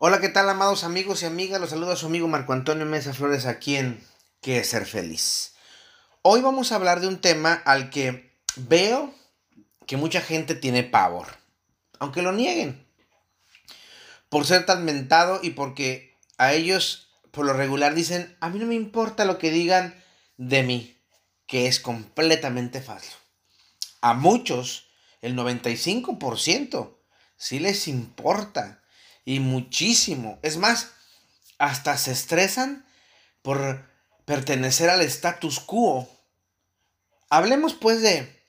Hola, ¿qué tal, amados amigos y amigas? Los saluda su amigo Marco Antonio Mesa Flores aquí en ¿Qué es ser feliz? Hoy vamos a hablar de un tema al que veo que mucha gente tiene pavor, aunque lo nieguen, por ser tan mentado y porque a ellos por lo regular dicen, a mí no me importa lo que digan de mí, que es completamente falso. A muchos, el 95%, sí les importa y muchísimo. Es más, hasta se estresan por pertenecer al status quo. Hablemos pues de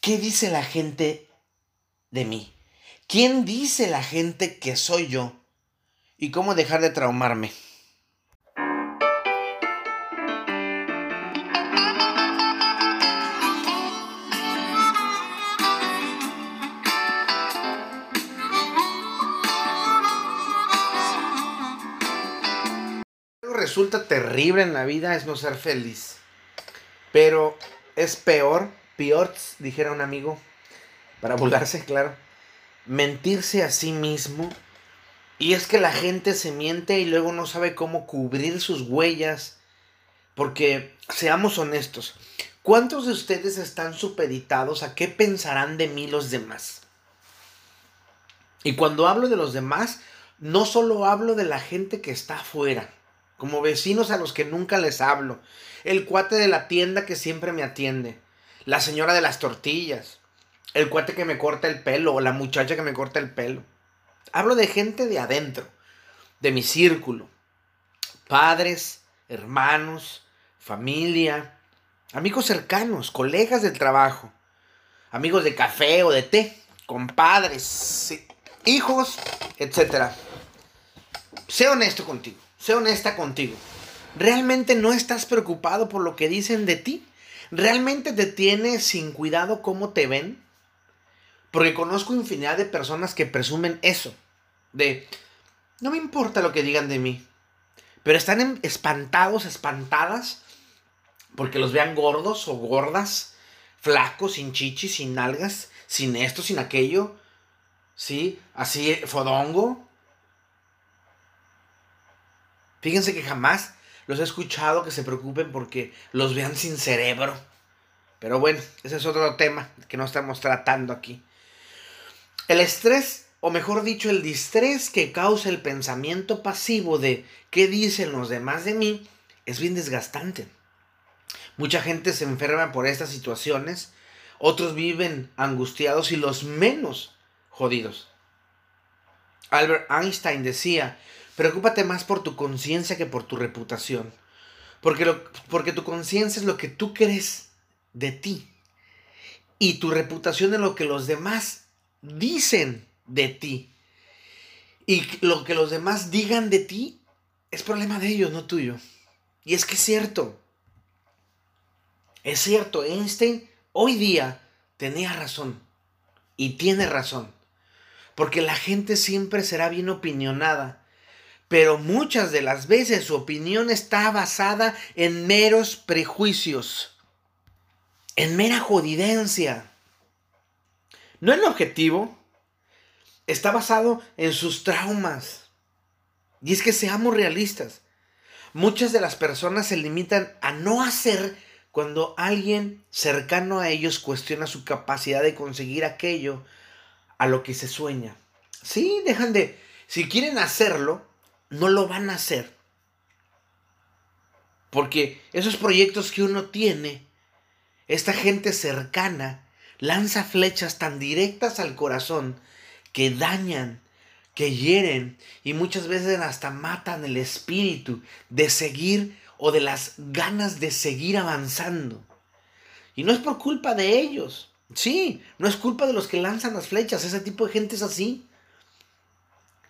qué dice la gente de mí. ¿Quién dice la gente que soy yo? ¿Y cómo dejar de traumarme? Resulta terrible en la vida es no ser feliz. Pero es peor, peor, dijera un amigo, para burlarse, claro, mentirse a sí mismo. Y es que la gente se miente y luego no sabe cómo cubrir sus huellas. Porque, seamos honestos, ¿cuántos de ustedes están supeditados a qué pensarán de mí los demás? Y cuando hablo de los demás, no solo hablo de la gente que está afuera como vecinos a los que nunca les hablo, el cuate de la tienda que siempre me atiende, la señora de las tortillas, el cuate que me corta el pelo o la muchacha que me corta el pelo. Hablo de gente de adentro, de mi círculo, padres, hermanos, familia, amigos cercanos, colegas del trabajo, amigos de café o de té, compadres, hijos, etc. Sé honesto contigo. Sé honesta contigo. ¿Realmente no estás preocupado por lo que dicen de ti? ¿Realmente te tienes sin cuidado cómo te ven? Porque conozco infinidad de personas que presumen eso. De, no me importa lo que digan de mí. Pero están espantados, espantadas, porque los vean gordos o gordas, flacos, sin chichis, sin nalgas, sin esto, sin aquello. ¿Sí? Así, fodongo. Fíjense que jamás los he escuchado que se preocupen porque los vean sin cerebro. Pero bueno, ese es otro tema que no estamos tratando aquí. El estrés, o mejor dicho, el distrés que causa el pensamiento pasivo de qué dicen los demás de mí, es bien desgastante. Mucha gente se enferma por estas situaciones, otros viven angustiados y los menos jodidos. Albert Einstein decía, Preocúpate más por tu conciencia que por tu reputación. Porque, porque tu conciencia es lo que tú crees de ti. Y tu reputación es lo que los demás dicen de ti. Y lo que los demás digan de ti es problema de ellos, no tuyo. Y es que es cierto. Es cierto, Einstein hoy día tenía razón. Y tiene razón. Porque la gente siempre será bien opinionada pero muchas de las veces su opinión está basada en meros prejuicios, en mera jodidencia. No en objetivo, está basado en sus traumas. Y es que seamos realistas. Muchas de las personas se limitan a no hacer cuando alguien cercano a ellos cuestiona su capacidad de conseguir aquello a lo que se sueña. Sí, dejan de, si quieren hacerlo, no lo van a hacer. Porque esos proyectos que uno tiene, esta gente cercana, lanza flechas tan directas al corazón que dañan, que hieren y muchas veces hasta matan el espíritu de seguir o de las ganas de seguir avanzando. Y no es por culpa de ellos. Sí, no es culpa de los que lanzan las flechas. Ese tipo de gente es así.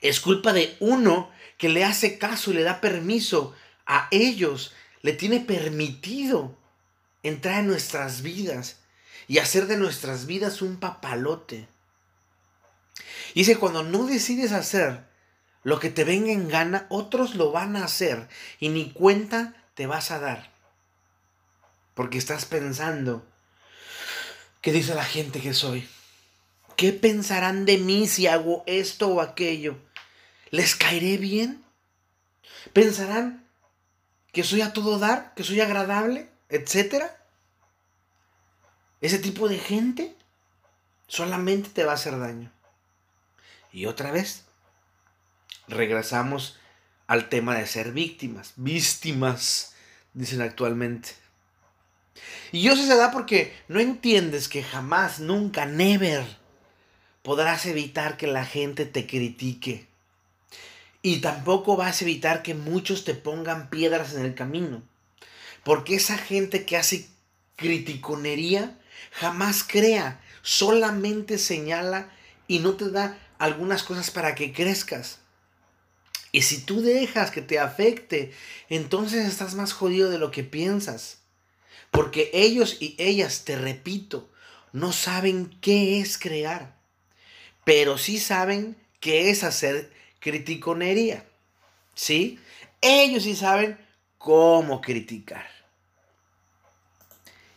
Es culpa de uno que le hace caso y le da permiso a ellos, le tiene permitido entrar en nuestras vidas y hacer de nuestras vidas un papalote. Y dice, cuando no decides hacer lo que te venga en gana, otros lo van a hacer y ni cuenta te vas a dar. Porque estás pensando, ¿qué dice la gente que soy? ¿Qué pensarán de mí si hago esto o aquello? ¿Les caeré bien? ¿Pensarán que soy a todo dar, que soy agradable, etcétera? Ese tipo de gente solamente te va a hacer daño. Y otra vez, regresamos al tema de ser víctimas. Víctimas, dicen actualmente. Y eso se da porque no entiendes que jamás, nunca, never podrás evitar que la gente te critique. Y tampoco vas a evitar que muchos te pongan piedras en el camino. Porque esa gente que hace criticonería jamás crea, solamente señala y no te da algunas cosas para que crezcas. Y si tú dejas que te afecte, entonces estás más jodido de lo que piensas. Porque ellos y ellas, te repito, no saben qué es crear, pero sí saben qué es hacer criticonería. ¿Sí? Ellos sí saben cómo criticar.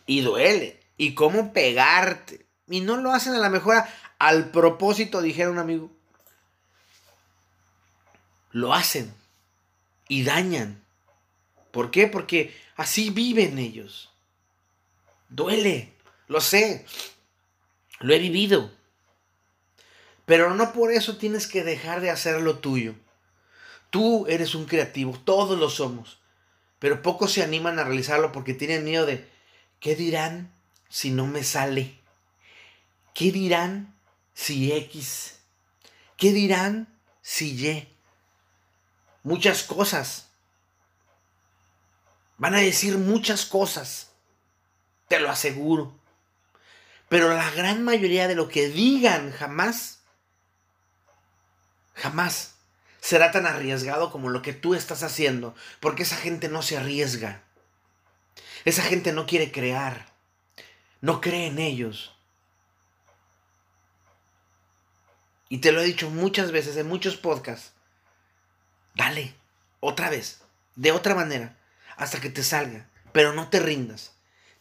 Y duele. Y cómo pegarte. Y no lo hacen a la mejor al propósito, dijera un amigo. Lo hacen. Y dañan. ¿Por qué? Porque así viven ellos. Duele, lo sé, lo he vivido. Pero no por eso tienes que dejar de hacer lo tuyo. Tú eres un creativo, todos lo somos. Pero pocos se animan a realizarlo porque tienen miedo de, ¿qué dirán si no me sale? ¿Qué dirán si X? ¿Qué dirán si Y? Muchas cosas. Van a decir muchas cosas te lo aseguro. Pero la gran mayoría de lo que digan jamás, jamás será tan arriesgado como lo que tú estás haciendo, porque esa gente no se arriesga. Esa gente no quiere crear, no cree en ellos. Y te lo he dicho muchas veces en muchos podcasts. Dale, otra vez, de otra manera, hasta que te salga, pero no te rindas.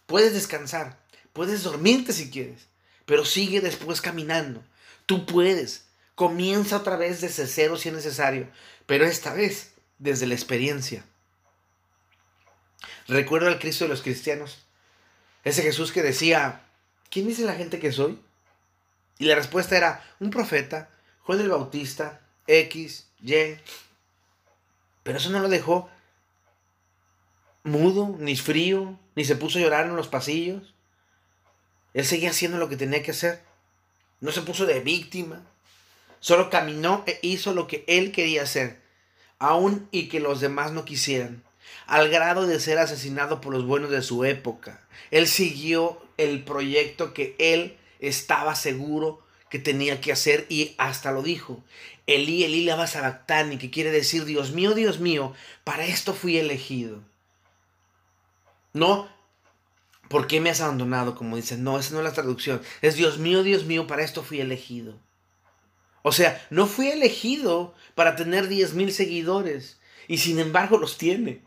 Puedes descansar, puedes dormirte si quieres, pero sigue después caminando. Tú puedes. Comienza otra vez desde cero si es necesario, pero esta vez desde la experiencia. Recuerdo al Cristo de los cristianos, ese Jesús que decía, ¿quién dice la gente que soy? Y la respuesta era, un profeta, Juan el Bautista, X, Y. Pero eso no lo dejó mudo, ni frío, ni se puso a llorar en los pasillos. Él seguía haciendo lo que tenía que hacer. No se puso de víctima. Solo caminó e hizo lo que él quería hacer, aun y que los demás no quisieran, al grado de ser asesinado por los buenos de su época. Él siguió el proyecto que él estaba seguro que tenía que hacer y hasta lo dijo. Elí, Elí, la y que quiere decir, Dios mío, Dios mío, para esto fui elegido. No, ¿por qué me has abandonado? Como dicen, no, esa no es la traducción. Es Dios mío, Dios mío, para esto fui elegido. O sea, no fui elegido para tener 10 mil seguidores y sin embargo los tiene.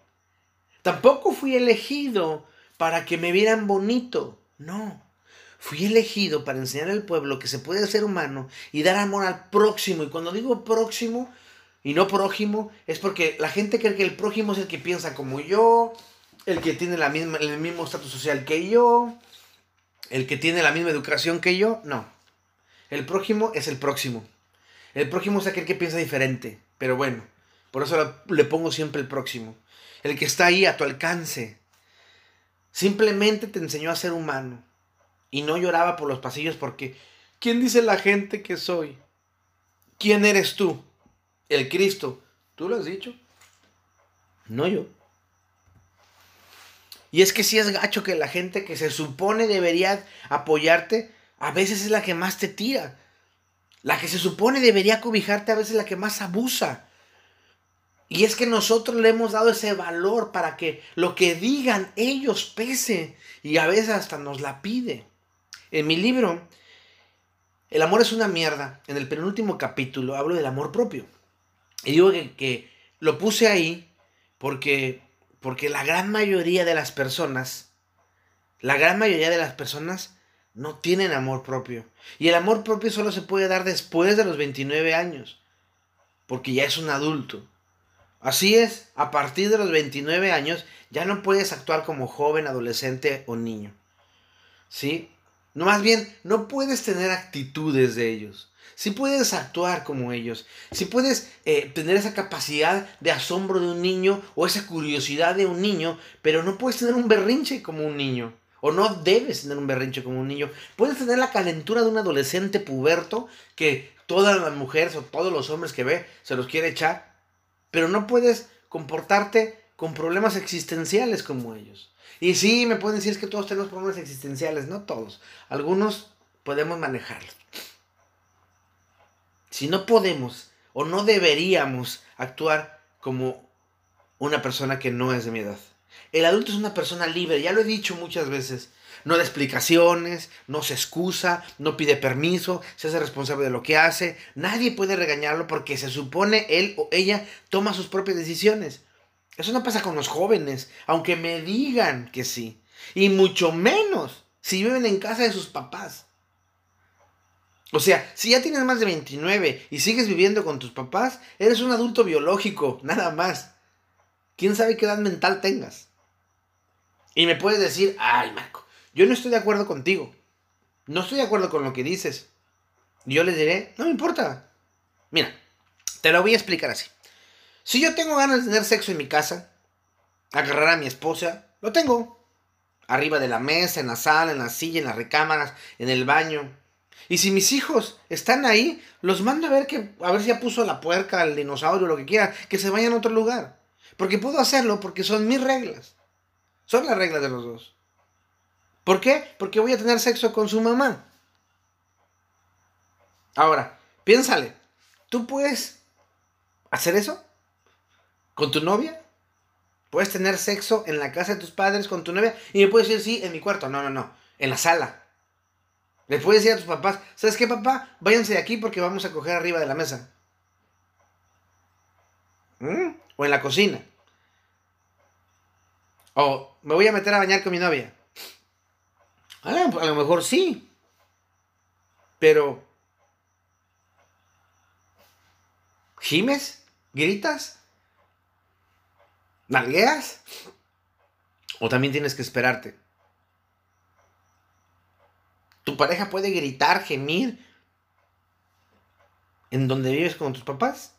Tampoco fui elegido para que me vieran bonito. No. Fui elegido para enseñar al pueblo que se puede ser humano y dar amor al próximo. Y cuando digo próximo y no prójimo, es porque la gente cree que el prójimo es el que piensa como yo, el que tiene el mismo estatus social que yo, el que tiene la misma educación que yo, no. El prójimo es el próximo. El prójimo es aquel que piensa diferente, pero bueno, por eso le pongo siempre el próximo. El que está ahí a tu alcance. Simplemente te enseñó a ser humano. Y no lloraba por los pasillos porque, ¿quién dice la gente que soy? ¿Quién eres tú? El Cristo. ¿Tú lo has dicho? No yo. Y es que si es gacho que la gente que se supone debería apoyarte, a veces es la que más te tira. La que se supone debería cobijarte, a veces es la que más abusa. Y es que nosotros le hemos dado ese valor para que lo que digan ellos pese. Y a veces hasta nos la pide. En mi libro, El amor es una mierda, en el penúltimo capítulo hablo del amor propio. Y digo que, que lo puse ahí porque porque la gran mayoría de las personas, la gran mayoría de las personas no tienen amor propio. Y el amor propio solo se puede dar después de los 29 años. porque ya es un adulto. Así es, a partir de los 29 años ya no puedes actuar como joven, adolescente o niño. ¿Sí? No, más bien, no puedes tener actitudes de ellos. Si puedes actuar como ellos, si puedes eh, tener esa capacidad de asombro de un niño o esa curiosidad de un niño, pero no puedes tener un berrinche como un niño. O no debes tener un berrinche como un niño. Puedes tener la calentura de un adolescente puberto que todas las mujeres o todos los hombres que ve se los quiere echar. Pero no puedes comportarte con problemas existenciales como ellos. Y sí, me pueden decir que todos tenemos problemas existenciales, no todos. Algunos podemos manejarlos. Si no podemos o no deberíamos actuar como una persona que no es de mi edad. El adulto es una persona libre, ya lo he dicho muchas veces. No da explicaciones, no se excusa, no pide permiso, se hace responsable de lo que hace. Nadie puede regañarlo porque se supone él o ella toma sus propias decisiones. Eso no pasa con los jóvenes, aunque me digan que sí. Y mucho menos si viven en casa de sus papás. O sea, si ya tienes más de 29 y sigues viviendo con tus papás, eres un adulto biológico, nada más. ¿Quién sabe qué edad mental tengas? Y me puedes decir, ay Marco, yo no estoy de acuerdo contigo. No estoy de acuerdo con lo que dices. Yo les diré, no me importa. Mira, te lo voy a explicar así. Si yo tengo ganas de tener sexo en mi casa, agarrar a mi esposa, lo tengo. Arriba de la mesa, en la sala, en la silla, en las recámaras, en el baño. Y si mis hijos están ahí, los mando a ver que a ver si ya puso la puerca, el dinosaurio, lo que quiera, que se vayan a otro lugar. Porque puedo hacerlo porque son mis reglas. Son las reglas de los dos. ¿Por qué? Porque voy a tener sexo con su mamá. Ahora, piénsale, ¿tú puedes hacer eso? ¿Con tu novia? ¿Puedes tener sexo en la casa de tus padres con tu novia? Y me puedes decir, sí, en mi cuarto. No, no, no. En la sala. Le puedes decir a tus papás, ¿sabes qué, papá? Váyanse de aquí porque vamos a coger arriba de la mesa. ¿Mm? O en la cocina. O me voy a meter a bañar con mi novia. A lo mejor sí. Pero... ¿Gimes? ¿Gritas? ¿Nalgueas? ¿O también tienes que esperarte? Tu pareja puede gritar, gemir en donde vives con tus papás.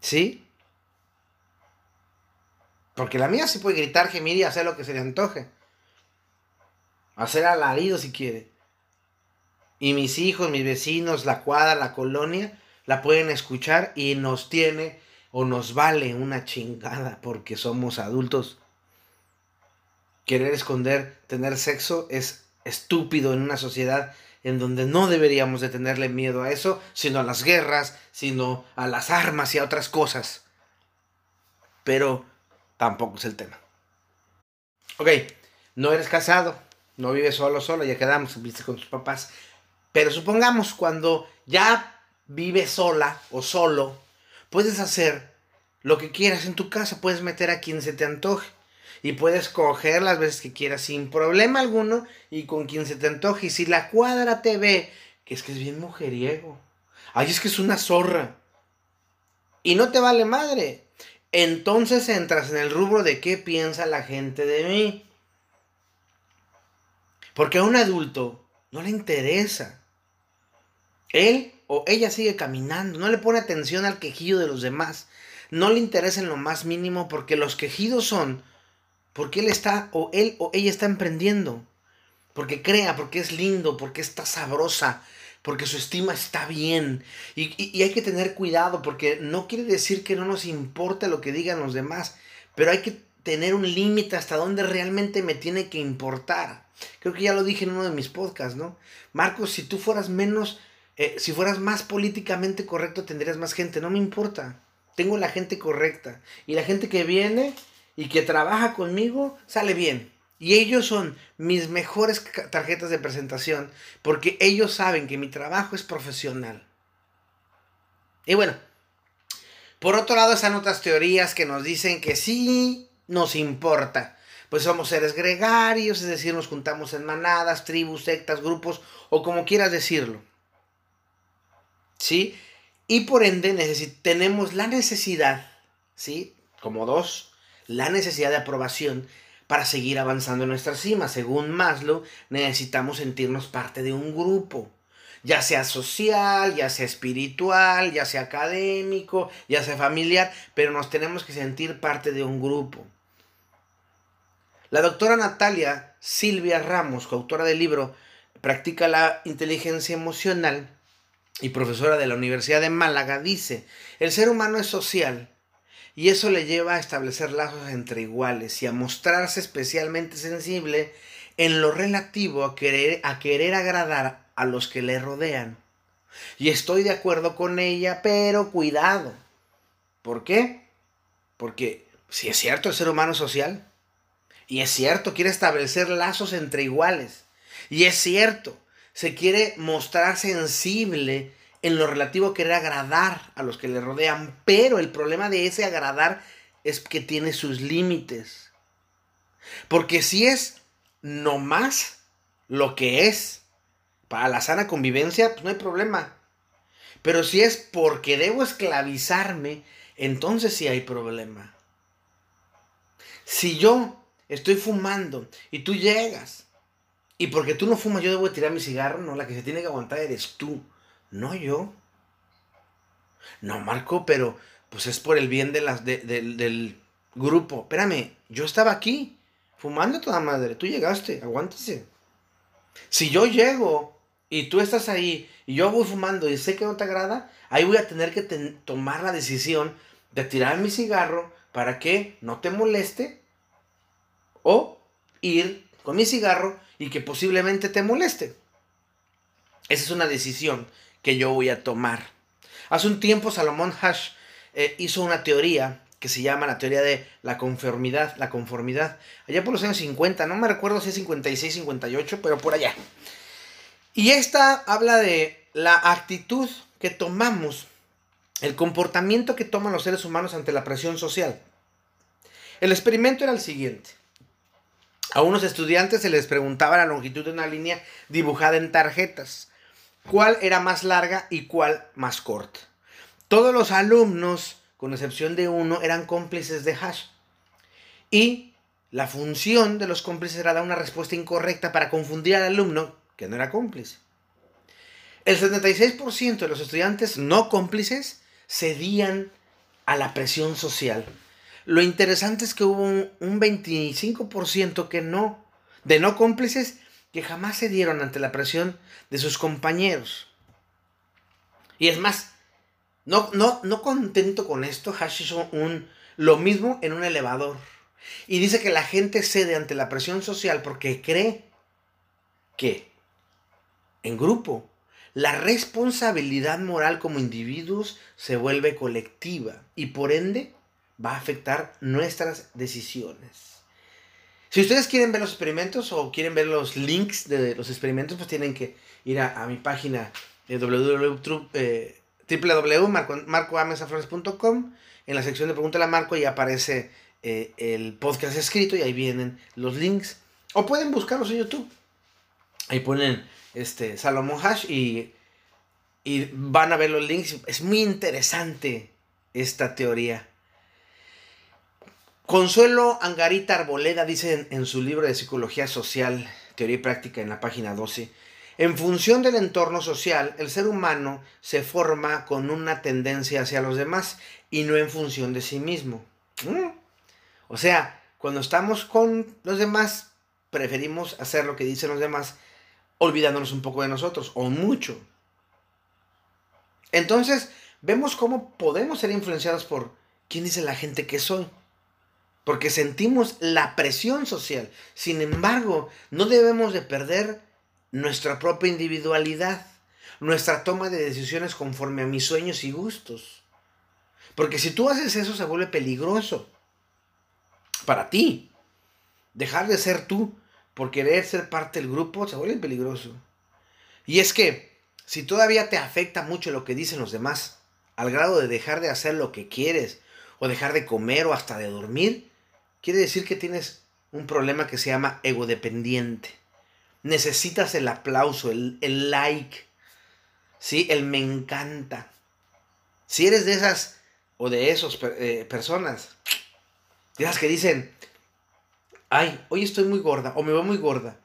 ¿Sí? Porque la mía sí puede gritar, gemir y hacer lo que se le antoje. Hacer alarido si quiere. Y mis hijos, mis vecinos, la cuadra, la colonia, la pueden escuchar y nos tiene o nos vale una chingada porque somos adultos. Querer esconder, tener sexo es estúpido en una sociedad en donde no deberíamos de tenerle miedo a eso, sino a las guerras, sino a las armas y a otras cosas. Pero tampoco es el tema. Ok, no eres casado, no vives solo, solo, ya quedamos, viste con tus papás. Pero supongamos cuando ya vives sola o solo, Puedes hacer lo que quieras en tu casa, puedes meter a quien se te antoje. Y puedes coger las veces que quieras sin problema alguno y con quien se te antoje. Y si la cuadra te ve, que es que es bien mujeriego. Ay, es que es una zorra. Y no te vale madre. Entonces entras en el rubro de qué piensa la gente de mí. Porque a un adulto no le interesa. Él o ella sigue caminando, no le pone atención al quejido de los demás, no le interesa en lo más mínimo porque los quejidos son porque él está o él o ella está emprendiendo, porque crea, porque es lindo, porque está sabrosa, porque su estima está bien. Y, y, hay que tener cuidado porque no quiere decir que no nos importa lo que digan los demás, pero hay que tener un límite hasta donde realmente me tiene que importar. Creo que ya lo dije en uno de mis podcasts, ¿no? Marcos, si tú fueras menos eh, si fueras más políticamente correcto tendrías más gente. No me importa. Tengo la gente correcta. Y la gente que viene y que trabaja conmigo sale bien. Y ellos son mis mejores tarjetas de presentación porque ellos saben que mi trabajo es profesional. Y bueno, por otro lado están otras teorías que nos dicen que sí nos importa. Pues somos seres gregarios, es decir, nos juntamos en manadas, tribus, sectas, grupos o como quieras decirlo. ¿sí? Y por ende tenemos la necesidad, ¿sí? Como dos, la necesidad de aprobación para seguir avanzando en nuestra cima. Según Maslow, necesitamos sentirnos parte de un grupo, ya sea social, ya sea espiritual, ya sea académico, ya sea familiar, pero nos tenemos que sentir parte de un grupo. La doctora Natalia Silvia Ramos, coautora del libro Practica la inteligencia emocional y profesora de la Universidad de Málaga, dice, el ser humano es social y eso le lleva a establecer lazos entre iguales y a mostrarse especialmente sensible en lo relativo a querer, a querer agradar a los que le rodean. Y estoy de acuerdo con ella, pero cuidado. ¿Por qué? Porque si es cierto el ser humano social, y es cierto, quiere establecer lazos entre iguales, y es cierto, se quiere mostrar sensible en lo relativo a querer agradar a los que le rodean, pero el problema de ese agradar es que tiene sus límites. Porque si es nomás lo que es para la sana convivencia, pues no hay problema. Pero si es porque debo esclavizarme, entonces sí hay problema. Si yo estoy fumando y tú llegas y porque tú no fumas yo debo tirar mi cigarro, no, la que se tiene que aguantar eres tú. No yo. No, Marco, pero pues es por el bien de las, del grupo. Espérame, yo estaba aquí, fumando toda madre. Tú llegaste, aguántese. Si yo llego y tú estás ahí y yo voy fumando y sé que no te agrada, ahí voy a tener que tomar la decisión de tirar mi cigarro para que no te moleste o ir con mi cigarro y que posiblemente te moleste. Esa es una decisión que yo voy a tomar. Hace un tiempo Salomón Hash eh, hizo una teoría que se llama la teoría de la conformidad, la conformidad, allá por los años 50, no me recuerdo si es 56, 58, pero por allá. Y esta habla de la actitud que tomamos, el comportamiento que toman los seres humanos ante la presión social. El experimento era el siguiente. A unos estudiantes se les preguntaba la longitud de una línea dibujada en tarjetas cuál era más larga y cuál más corta. Todos los alumnos, con excepción de uno, eran cómplices de hash. Y la función de los cómplices era dar una respuesta incorrecta para confundir al alumno que no era cómplice. El 76% de los estudiantes no cómplices cedían a la presión social. Lo interesante es que hubo un, 25% que no, de no cómplices que jamás se dieron ante la presión de sus compañeros. Y es más, no, no, no contento con esto, Hash hizo un, lo mismo en un elevador. Y dice que la gente cede ante la presión social porque cree que en grupo la responsabilidad moral como individuos se vuelve colectiva y por ende va a afectar nuestras decisiones. Si ustedes quieren ver los experimentos o quieren ver los links de los experimentos, pues tienen que ir a, mi página de www.marcoamesaflores.com. En la sección de Pregúntale a Marco y aparece eh, el podcast escrito y ahí vienen los links. O pueden buscarlos en YouTube. Ahí ponen este Salomón Hash y, y van a ver los links. Es muy interesante esta teoría. Consuelo Angarita Arboleda dice en, su libro de Psicología Social, Teoría y Práctica en la página 12, en función del entorno social, el ser humano se forma con una tendencia hacia los demás y no en función de sí mismo. Mm. O sea, cuando estamos con los demás, preferimos hacer lo que dicen los demás, olvidándonos un poco de nosotros, o mucho. Entonces, vemos cómo podemos ser influenciados por quién dice la gente que soy porque sentimos la presión social. Sin embargo, no debemos de perder nuestra propia individualidad, nuestra toma de decisiones conforme a mis sueños y gustos. Porque si tú haces eso se vuelve peligroso para ti. Dejar de ser tú por querer ser parte del grupo se vuelve peligroso. Y es que si todavía te afecta mucho lo que dicen los demás, al grado de dejar de hacer lo que quieres, o dejar de comer o hasta de dormir, quiere decir que tienes un problema que se llama ego dependiente. Necesitas el aplauso, el, like, ¿sí? el me encanta. Si eres de esas o de esos eh, personas, de esas que dicen, ay, hoy estoy muy gorda o me veo muy gorda,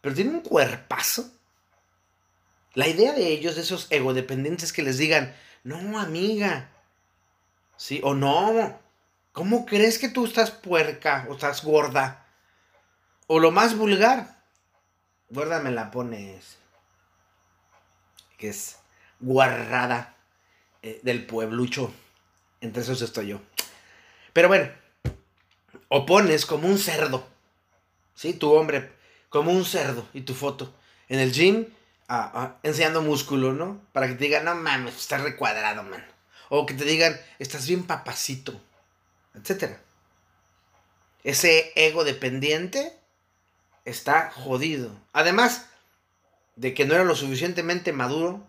pero tiene un cuerpazo. La idea de ellos, de esos egodependientes que les digan, no, amiga, sí, o no, ¿cómo crees que tú estás puerca o estás gorda? O lo más vulgar, gorda me la pones, que es guarrada eh, del pueblucho. Entre esos estoy yo. Pero bueno, o pones como un cerdo, ¿sí? Tu hombre, como un cerdo y tu foto en el gym enseñando músculo, ¿no? Para que te digan, no mames, estás recuadrado, man. O que te digan, estás bien papacito, etcétera. Ese ego dependiente está jodido. Además de que no era lo suficientemente maduro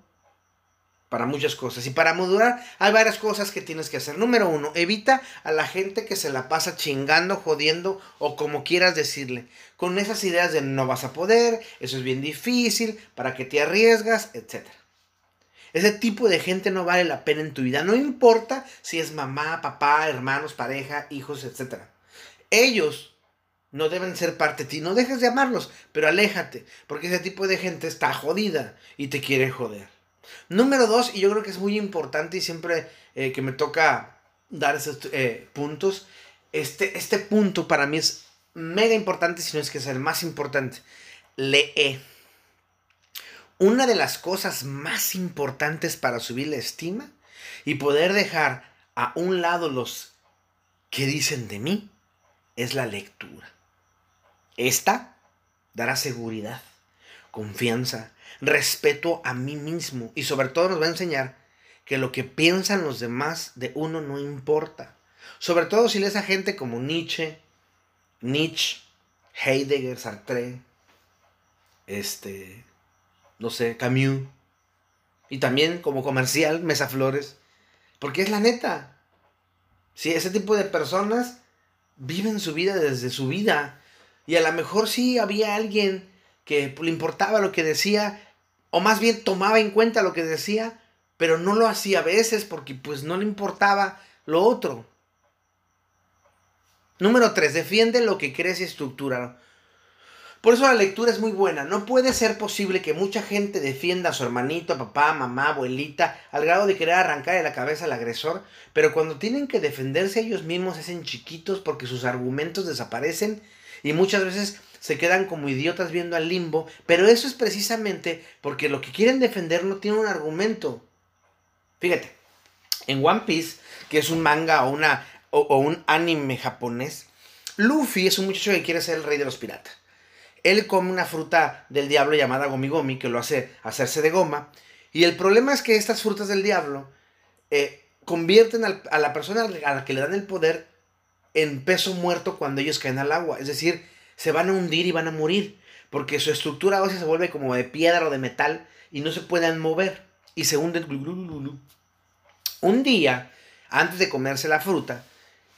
para muchas cosas. Y para madurar hay varias cosas que tienes que hacer. Número uno, evita a la gente que se la pasa chingando, jodiendo o como quieras decirle. Con esas ideas de no vas a poder, eso es bien difícil, para que te arriesgas, etc. Ese tipo de gente no vale la pena en tu vida. No importa si es mamá, papá, hermanos, pareja, hijos, etc. Ellos no deben ser parte de ti. No dejes de amarlos, pero aléjate, porque ese tipo de gente está jodida y te quiere joder. Número dos, y yo creo que es muy importante y siempre eh, que me toca dar esos eh, puntos, este, este punto para mí es mega importante, si no es que es el más importante. Lee. Una de las cosas más importantes para subir la estima y poder dejar a un lado los que dicen de mí es la lectura. Esta dará seguridad, confianza, respeto a mí mismo y sobre todo nos va a enseñar que lo que piensan los demás de uno no importa. Sobre todo si lees a gente como Nietzsche, Nietzsche, Heidegger, Sartre, este, no sé, Camus, y también como comercial, Mesa Flores, porque es la neta. Si ese tipo de personas viven su vida desde su vida, y a lo mejor sí había alguien que le importaba lo que decía, o más bien tomaba en cuenta lo que decía, pero no lo hacía a veces porque pues no le importaba lo otro. Número 3. Defiende lo que crees y estructura. Por eso la lectura es muy buena. No puede ser posible que mucha gente defienda a su hermanito, papá, mamá, abuelita, al grado de querer arrancar de la cabeza al agresor, pero cuando tienen que defenderse ellos mismos hacen chiquitos porque sus argumentos desaparecen y muchas veces se quedan como idiotas viendo al limbo, pero eso es precisamente porque lo que quieren defender no tiene un argumento. Fíjate, en One Piece, que es un manga o, un anime japonés, Luffy es un muchacho que quiere ser el rey de los piratas. Él come una fruta del diablo llamada Gomi que lo hace hacerse de goma. Y el problema es que estas frutas del diablo eh, convierten a la persona a la que le dan el poder en peso muerto cuando ellos caen al agua. Es decir, se van a hundir y van a morir, porque su estructura ósea se vuelve como de piedra o de metal y no se pueden mover y se hunden. Un día, antes de comerse la fruta,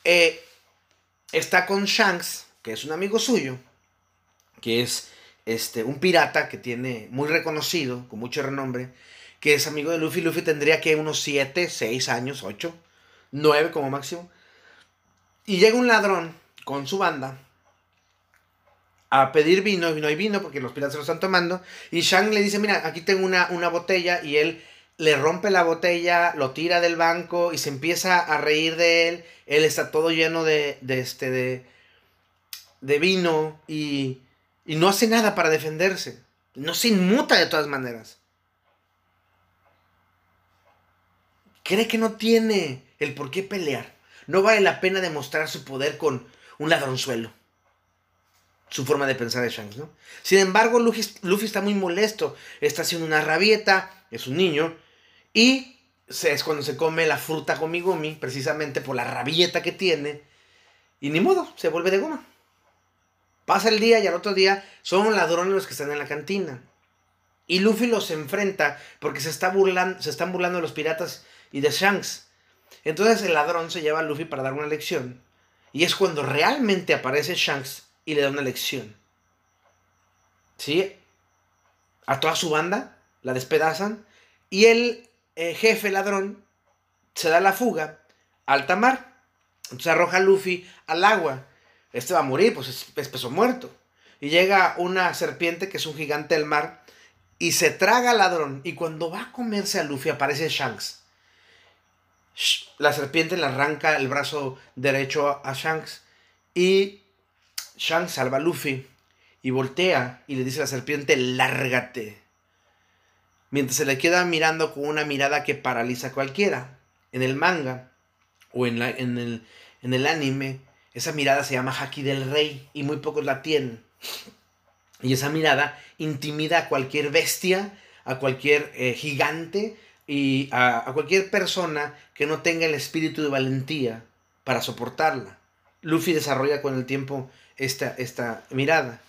eh, está con Shanks, que es un amigo suyo, que es este, un pirata que tiene muy reconocido, con mucho renombre, que es amigo de Luffy. Luffy tendría que unos 7, 6 años, 8, 9 como máximo. Y llega un ladrón con su banda a pedir vino y no hay vino porque los piratas lo están tomando. Y Shang le dice, mira, aquí tengo una, una botella y él le rompe la botella, lo tira del banco y se empieza a reír de él. Él está todo lleno de, de este, de, de vino y, y no hace nada para defenderse. No se inmuta de todas maneras. Cree que no tiene el por qué pelear. No vale la pena demostrar su poder con un ladronzuelo su forma de pensar de Shanks, ¿no? Sin embargo, Luffy, está muy molesto, está haciendo una rabieta, es un niño, y es cuando se come la fruta Gomi precisamente por la rabieta que tiene, y ni modo, se vuelve de goma. Pasa el día y al otro día son ladrones los que están en la cantina. Y Luffy los enfrenta porque se, está burlando, se están burlando de los piratas y de Shanks. Entonces el ladrón se lleva a Luffy para dar una lección. Y es cuando realmente aparece Shanks y le da una lección. ¿Sí? A toda su banda la despedazan y el eh, jefe ladrón se da la fuga alta mar. Entonces arroja a Luffy al agua. Este va a morir, pues es, es peso muerto. Y llega una serpiente que es un gigante del mar y se traga al ladrón. Y cuando va a comerse a Luffy aparece Shanks. La serpiente le arranca el brazo derecho a Shanks. Y Shanks salva a Luffy. Y voltea y le dice a la serpiente, lárgate. Mientras se le queda mirando con una mirada que paraliza a cualquiera. En el manga o en, la, en, el, en el anime, esa mirada se llama Haki del Rey y muy pocos la tienen. Y esa mirada intimida a cualquier bestia, a cualquier eh, gigante y a, cualquier persona que no tenga el espíritu de valentía para soportarla. Luffy desarrolla con el tiempo esta, esta mirada.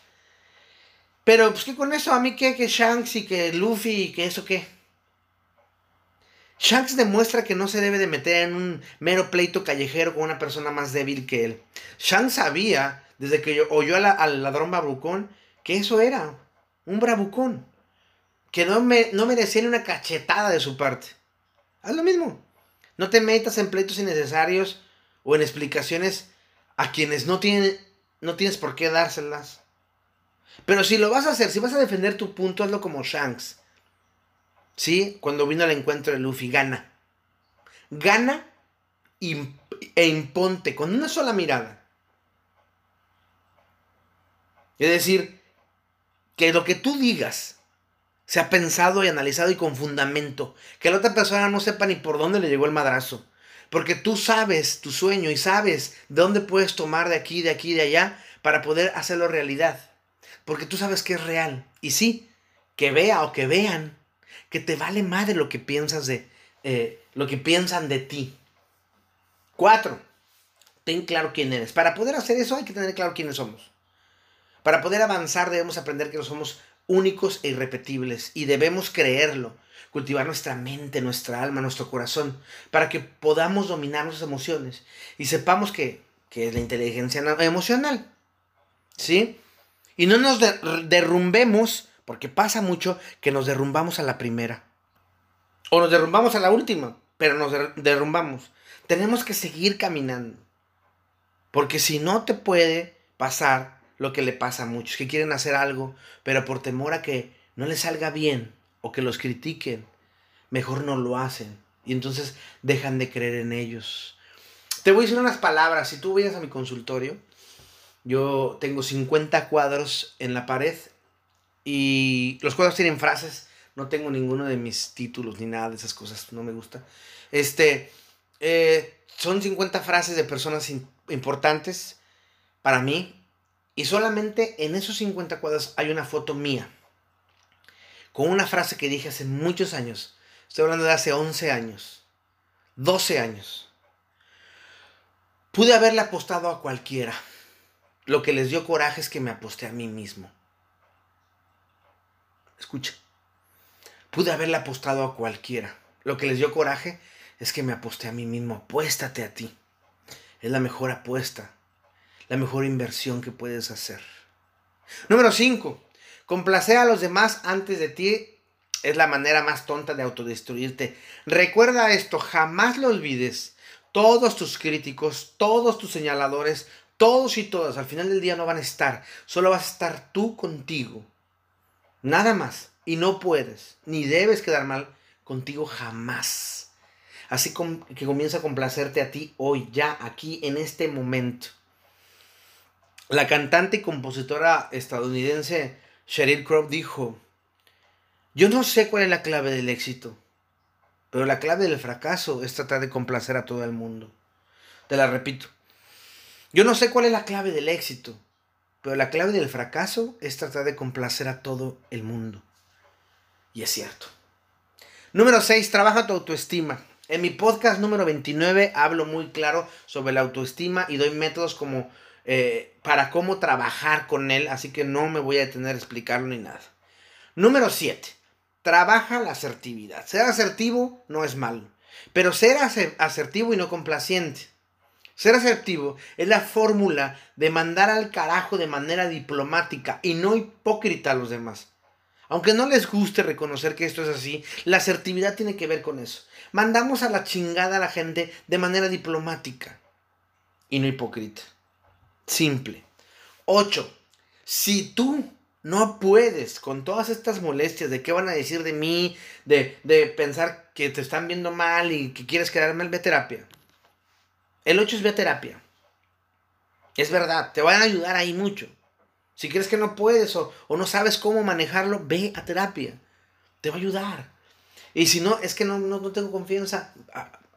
Pero pues que con eso, a mí qué, que Shanks y que Luffy y que eso qué. Shanks demuestra que no se debe de meter en un mero pleito callejero con una persona más débil que él. Shanks sabía, desde que oyó al ladrón babucón, que eso era un bravucón, que no, me, no merecía ni una cachetada de su parte. Haz lo mismo. No te metas en pleitos innecesarios o en explicaciones a quienes no, tienen, no tienes por qué dárselas. Pero si lo vas a hacer, si vas a defender tu punto, hazlo como Shanks. ¿Sí? Cuando vino al encuentro de Luffy, gana. Gana e imponte con una sola mirada. Es decir, que lo que tú digas sea pensado y analizado y con fundamento. Que la otra persona no sepa ni por dónde le llegó el madrazo. Porque tú sabes tu sueño y sabes de dónde puedes tomar de aquí, de aquí, de allá para poder hacerlo realidad. Porque tú sabes que es real. Y sí, que vea o que vean que te vale madre lo que piensas de eh, lo que piensan de ti. Cuatro, ten claro quién eres. Para poder hacer eso hay que tener claro quiénes somos. Para poder avanzar debemos aprender que no somos únicos e irrepetibles y debemos creerlo, cultivar nuestra mente, nuestra alma, nuestro corazón, para que podamos dominar nuestras emociones y sepamos que, es la inteligencia emocional. ¿Sí? Y no nos derrumbemos, porque pasa mucho que nos derrumbamos a la primera. O nos derrumbamos a la última, pero nos derrumbamos. Tenemos que seguir caminando. Porque si no te puede pasar lo que le pasa a muchos, que quieren hacer algo, pero por temor a que no les salga bien o que los critiquen, mejor no lo hacen. Y entonces dejan de creer en ellos. Te voy a decir unas palabras. Si tú vienes a mi consultorio, yo tengo 50 cuadros en la pared y los cuadros tienen frases. No tengo ninguno de mis títulos ni nada de esas cosas. No me gusta. Este, eh, son 50 frases de personas importantes para mí, y solamente en esos 50 cuadros hay una foto mía. Con una frase que dije hace muchos años. Estoy hablando de hace 11 años. 12 años. Pude haberle apostado a cualquiera. Lo que les dio coraje es que me aposté a mí mismo. Escucha. Pude haberle apostado a cualquiera. Lo que les dio coraje es que me aposté a mí mismo. Apuéstate a ti. Es la mejor apuesta la mejor inversión que puedes hacer. Número 5. Complacer a los demás antes de ti es la manera más tonta de autodestruirte. Recuerda esto, jamás lo olvides. Todos tus críticos, todos tus señaladores, todos y todas, al final del día no van a estar. Solo vas a estar tú contigo. Nada más. Y no puedes, ni debes quedar mal contigo jamás. Así que comienza a complacerte a ti hoy, ya, aquí, en este momento. La cantante y compositora estadounidense Sheryl Crow dijo, yo no sé cuál es la clave del éxito, pero la clave del fracaso es tratar de complacer a todo el mundo. Te la repito. Yo no sé cuál es la clave del éxito, pero la clave del fracaso es tratar de complacer a todo el mundo. Y es cierto. Número 6. Trabaja tu autoestima. En mi podcast número 29 hablo muy claro sobre la autoestima y doy métodos como eh, para cómo trabajar con él, así que no me voy a detener a explicarlo ni nada. Número 7. Trabaja la asertividad. Ser asertivo no es malo, pero ser asertivo y no complaciente. Ser asertivo es la fórmula de mandar al carajo de manera diplomática y no hipócrita a los demás. Aunque no les guste reconocer que esto es así, la asertividad tiene que ver con eso. mandamos a la chingada a la gente de manera diplomática y no hipócrita. Simple. 8. Si tú no puedes con todas estas molestias de qué van a decir de mí, de, de pensar que te están viendo mal y que quieres quedar mal, terapia. El 8 es ve terapia. Es verdad, te van a ayudar ahí mucho. Si crees que no puedes o, no sabes cómo manejarlo, ve a terapia. Te va a ayudar. Y si no, es que no, no, tengo confianza,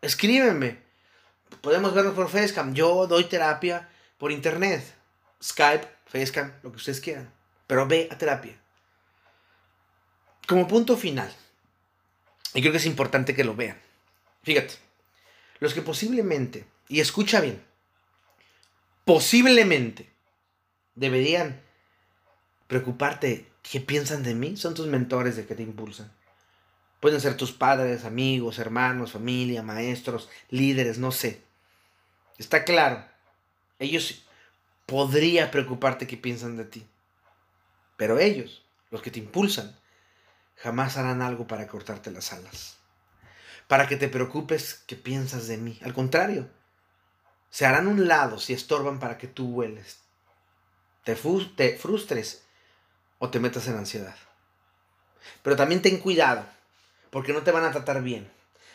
escríbeme. Podemos vernos por Facecam. Yo doy terapia por internet. Skype, Facecam, lo que ustedes quieran. Pero ve a terapia. Como punto final. Y creo que es importante que lo vean. Fíjate. Los que posiblemente, y escucha bien, posiblemente deberían preocuparte qué piensan de mí, son tus mentores de que te impulsan. Pueden ser tus padres, amigos, hermanos, familia, maestros, líderes, no sé. Está claro. Ellos podría preocuparte qué piensan de ti. Pero ellos, los que te impulsan, jamás harán algo para cortarte las alas. Para que te preocupes qué piensas de mí. Al contrario, se harán un lado si estorban para que tú vueles. Te, frustres o te metas en ansiedad. Pero también ten cuidado, porque no te van a tratar bien.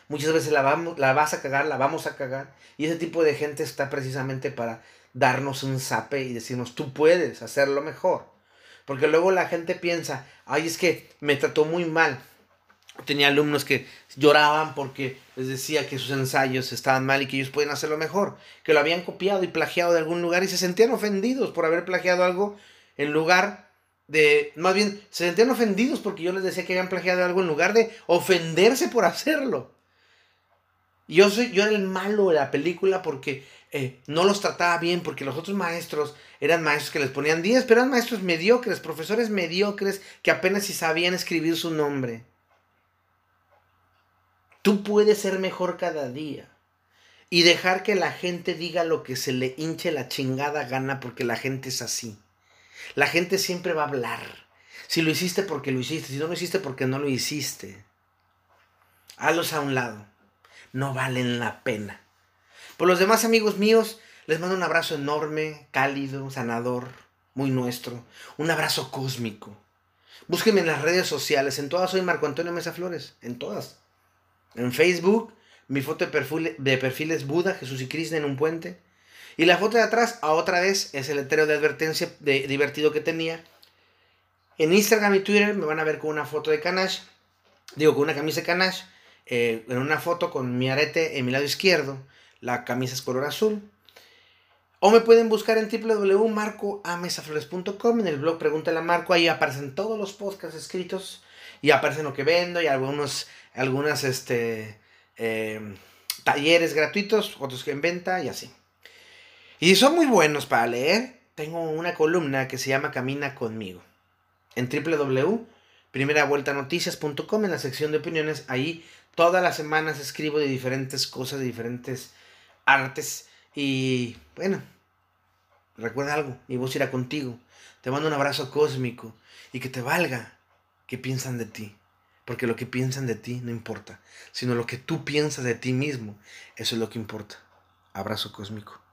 Muchas veces la, la vas a cagar, la vamos a cagar. Y ese tipo de gente está precisamente para darnos un zape y decirnos, tú puedes hacerlo mejor. Porque luego la gente piensa, ay, es que me trató muy mal. Tenía alumnos que lloraban porque les decía que sus ensayos estaban mal y que ellos pueden hacerlo mejor, que lo habían copiado y plagiado de algún lugar y se sentían ofendidos por haber plagiado algo en lugar de, más bien, se sentían ofendidos porque yo les decía que habían plagiado algo en lugar de ofenderse por hacerlo. Yo, soy, yo era el malo de la película porque eh, no los trataba bien, porque los otros maestros eran maestros que les ponían 10, pero eran maestros mediocres, profesores mediocres que apenas si sabían escribir su nombre. Tú puedes ser mejor cada día y dejar que la gente diga lo que se le hinche la chingada gana porque la gente es así. La gente siempre va a hablar. Si lo hiciste porque lo hiciste, si no lo hiciste porque no lo hiciste. Hazlos a un lado. No valen la pena. Por los demás amigos míos, les mando un abrazo enorme, cálido, sanador, muy nuestro. Un abrazo cósmico. Búsquenme en las redes sociales. En todas soy Marco Antonio Mesa Flores. En todas. En Facebook, mi foto de perfil, de perfil es Buda, Jesús y Krishna en un puente. Y la foto de atrás, a otra vez, es el letrero de advertencia de, divertido que tenía. En Instagram y Twitter me van a ver con una foto de Kanash. Digo, con una camisa de Kanash. Eh, en una foto con mi arete en mi lado izquierdo. La camisa es color azul. O me pueden buscar en www.marcoamesaflores.com. En el blog Pregúntale a Marco. Ahí aparecen todos los podcasts escritos. Y aparecen lo que vendo. Y algunos, algunas este, eh, talleres gratuitos. Otros que en venta y así. Y son muy buenos para leer. Tengo una columna que se llama Camina conmigo. En www.primeravueltanoticias.com en la sección de opiniones. Ahí todas las semanas escribo de diferentes cosas, de diferentes artes. Y bueno, recuerda algo, mi voz irá contigo. Te mando un abrazo cósmico y que te valga que piensan de ti. Porque lo que piensan de ti no importa, sino lo que tú piensas de ti mismo, eso es lo que importa. Abrazo cósmico.